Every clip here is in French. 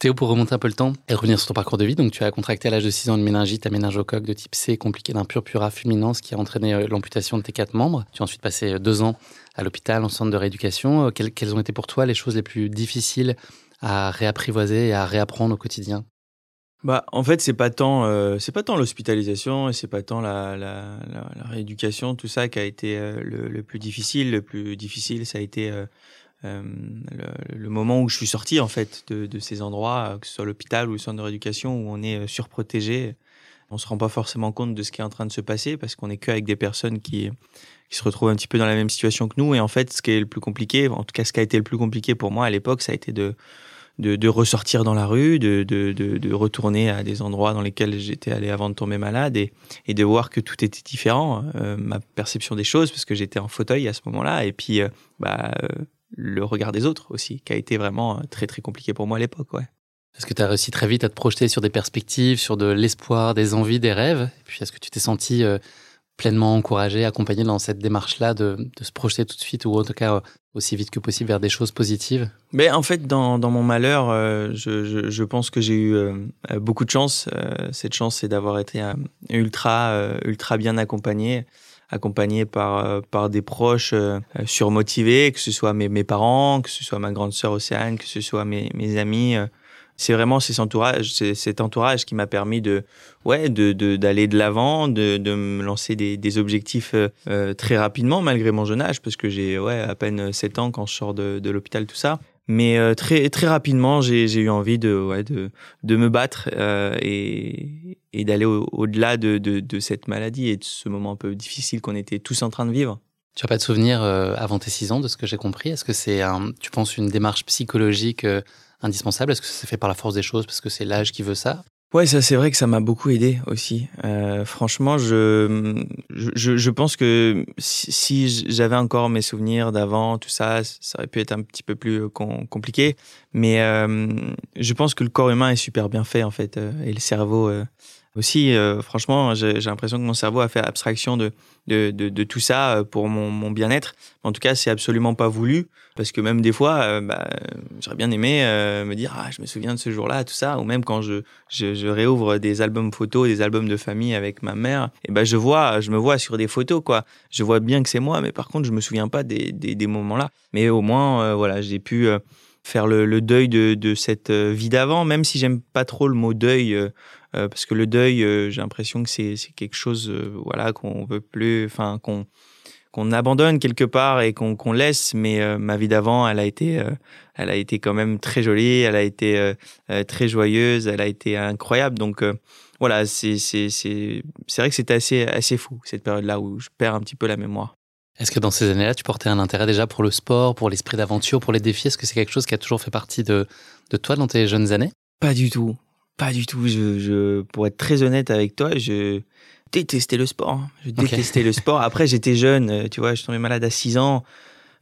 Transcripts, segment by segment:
Théo, pour remonter un peu le temps et revenir sur ton parcours de vie, donc tu as contracté à l'âge de 6 ans une méningite à méningocoque de type C compliquée d'un purpura fulminant, ce qui a entraîné euh, l'amputation de tes quatre membres. Tu as ensuite passé euh, deux ans à l'hôpital, en centre de rééducation. Euh, quelles, ont été pour toi les choses les plus difficiles à réapprivoiser et à réapprendre au quotidien? Bah, en fait, c'est pas tant, c'est pas tant l'hospitalisation et c'est pas tant la, la, rééducation, tout ça qui a été le, plus difficile. Le plus difficile, ça a été le, le, moment où je suis sorti en fait de, ces endroits, euh, que ce soit l'hôpital ou le centre de rééducation, où on est euh, surprotégé, on se rend pas forcément compte de ce qui est en train de se passer parce qu'on est qu'avec des personnes qui qui se retrouvent un petit peu dans la même situation que nous. Et en fait, ce qui est le plus compliqué, en tout cas ce qui a été le plus compliqué pour moi à l'époque, ça a été de de, ressortir dans la rue, de, de, de, retourner à des endroits dans lesquels j'étais allé avant de tomber malade et, de voir que tout était différent, euh, ma perception des choses, parce que j'étais en fauteuil à ce moment-là, et puis euh, bah, euh, le regard des autres aussi, qui a été vraiment euh, très très compliqué pour moi à l'époque. Ouais. Est-ce que tu as réussi très vite à te projeter sur des perspectives, sur de l'espoir, des envies, des rêves? Et puis est-ce que tu t'es senti euh, pleinement encouragé, accompagné dans cette démarche-là de, de, se projeter tout de suite ou en tout cas euh, aussi vite que possible vers des choses positives? Mais en fait, dans, dans mon malheur, je, je, je, pense que j'ai eu beaucoup de chance. cette chance, c'est d'avoir été ultra, ultra bien accompagné accompagné par euh, par des proches euh, surmotivés, que ce soit mes, mes parents, que ce soit ma grande sœur Océane, que ce soit mes, mes amis. Euh. C'est vraiment cet entourage, cet entourage qui m'a permis de, ouais, de d'aller de l'avant, de, de, me lancer des, des objectifs très rapidement malgré mon jeune âge, parce que j'ai ouais à peine 7 ans quand je sors de, de l'hôpital tout ça. Mais euh, très très rapidement, j'ai eu envie de ouais, de de me battre euh, et et d'aller au-delà de, de, de cette maladie et de ce moment un peu difficile qu'on était tous en train de vivre. Tu as pas de souvenir euh, avant tes six ans de ce que j'ai compris? Est-ce que c'est tu penses une démarche psychologique euh, indispensable? Est-ce que ça s'est fait par la force des choses parce que c'est l'âge qui veut ça? Ouais, ça c'est vrai que ça m'a beaucoup aidé aussi. Euh, franchement, je, je, je pense que si, j'avais encore mes souvenirs d'avant, tout ça, ça aurait pu être un petit peu plus euh, compliqué. Mais euh, je pense que le corps humain est super bien fait en fait, euh, et le cerveau euh, aussi, franchement, j'ai l'impression que mon cerveau a fait abstraction de, de, de, tout ça pour mon, mon bien-être. En tout cas, c'est absolument pas voulu, parce que même des fois, bah, j'aurais bien aimé me dire, ah, je me souviens de ce jour-là, tout ça, ou même quand je, je, réouvre des albums photos, des albums de famille avec ma mère, et ben je vois, je me vois sur des photos, quoi. Je vois bien que c'est moi, mais par contre, je me souviens pas des, des, des moments-là. Mais au moins, voilà, j'ai pu faire le, deuil de, cette vie d'avant, même si j'aime pas trop le mot deuil. Euh, parce que le deuil, euh, j'ai l'impression que c'est quelque chose, euh, voilà, qu'on veut plus, enfin qu'on qu'on abandonne quelque part et qu'on laisse. Mais ma vie d'avant, elle a été, elle a été quand même très jolie, elle a été très joyeuse, elle a été incroyable. Donc voilà, c'est vrai que c'était assez assez fou cette période-là où je perds un petit peu la mémoire. Est-ce que dans ces années-là, tu portais un intérêt déjà pour le sport, pour l'esprit d'aventure, pour les défis? Est-ce que c'est quelque chose qui a toujours fait partie de, de toi dans tes jeunes années? Pas du tout. Pas du tout. Je, je, pour être très honnête avec toi, je détestais le sport. Hein. Je détestais okay. le sport. Après, j'étais jeune, euh, tu vois, je suis tombé malade à 6 ans.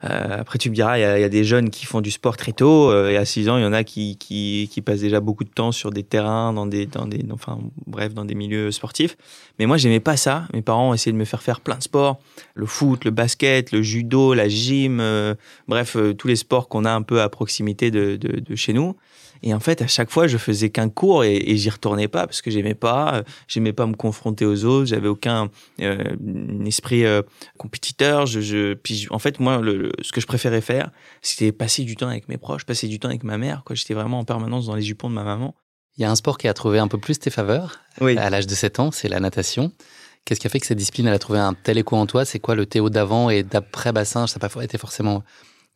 Euh, après, tu me diras, il y, a des jeunes qui font du sport très tôt. Euh, et à 6 ans, il y en a qui, qui, qui, passent déjà beaucoup de temps sur des terrains, dans des, dans des, enfin, bref, dans des milieux sportifs. Mais moi, j'aimais pas ça. Mes parents ont essayé de me faire faire plein de sports. Le foot, le basket, le judo, la gym, euh, bref, tous les sports qu'on a un peu à proximité de, de, chez nous. Et en fait, à chaque fois, je faisais qu'un cours et, et j'y retournais pas parce que j'aimais pas, euh, j'aimais pas me confronter aux autres, j'avais aucun esprit compétiteur. Je, je, puis en fait, moi, le, ce que je préférais faire, c'était passer du temps avec mes proches, passer du temps avec ma mère. J'étais vraiment en permanence dans les jupons de ma maman. Il y a un sport qui a trouvé un peu plus tes faveurs oui. à l'âge de 7 ans, c'est la natation. Qu'est-ce qui a fait que cette discipline elle a trouvé un tel écho en toi? C'est quoi le Théo d'avant et d'après bassin Ça n'a pas été forcément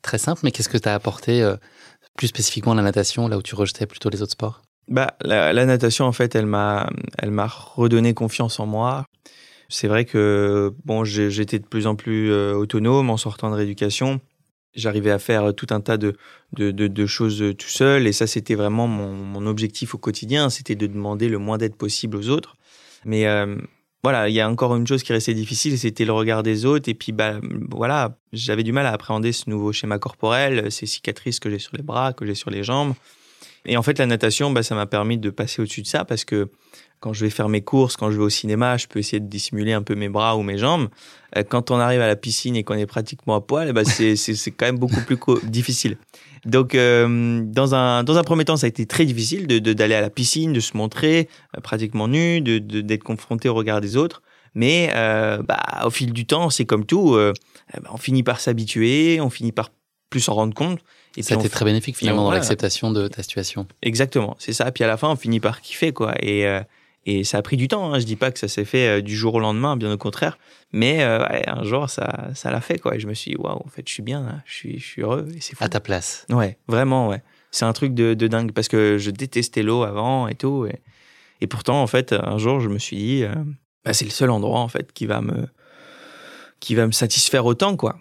très simple, mais qu'est-ce que tu as apporté euh, plus spécifiquement la natation, là où tu rejetais plutôt les autres sports? Bah, la, la, natation, en fait, elle m'a, elle m'a redonné confiance en moi. C'est vrai que bon, j'étais de plus en plus euh, autonome en sortant de rééducation. J'arrivais à faire tout un tas de, de, choses tout seul, et ça, c'était vraiment mon, mon, objectif au quotidien, c'était de demander le moins d'aide possible aux autres. Mais euh, voilà, il y a encore une chose qui restait difficile, c'était le regard des autres. Et puis, bah, voilà, j'avais du mal à appréhender ce nouveau schéma corporel, ces cicatrices que j'ai sur les bras, que j'ai sur les jambes. Et en fait, la natation, bah, ça m'a permis de passer au-dessus de ça parce que quand je vais faire mes courses, quand je vais au cinéma, je peux essayer de dissimuler un peu mes bras ou mes jambes. Euh, quand on arrive à la piscine et qu'on est pratiquement à poil, bah, c'est quand même beaucoup plus difficile. Donc, euh, dans, un, dans un premier temps, ça a été très difficile d'aller de, d'aller à la piscine, de se montrer euh, pratiquement nu, d'être de, d'être confronté au regard des autres. Mais bah, au fil du temps, c'est comme tout, euh, bah, on finit par s'habituer, on finit par plus s'en rendre compte. Et ça a été très bénéfique finalement dans l'acceptation de ta situation. Exactement, c'est ça. Puis à la fin, on finit par kiffer quoi. Et euh, et ça a pris du temps. Hein. Je dis pas que ça s'est fait euh, du jour au lendemain, bien au contraire. Mais euh, un jour, ça, ça l'a fait, quoi. Et je me suis dit, waouh, en fait, je suis bien, je suis, je suis heureux. Et c'est À ta place. Ouais, vraiment, ouais. C'est un truc de, de, dingue parce que je détestais l'eau avant et tout. Et, et, pourtant, en fait, un jour, je me suis dit, euh, bah, c'est le seul endroit, en fait, qui va me, qui va me satisfaire autant, quoi.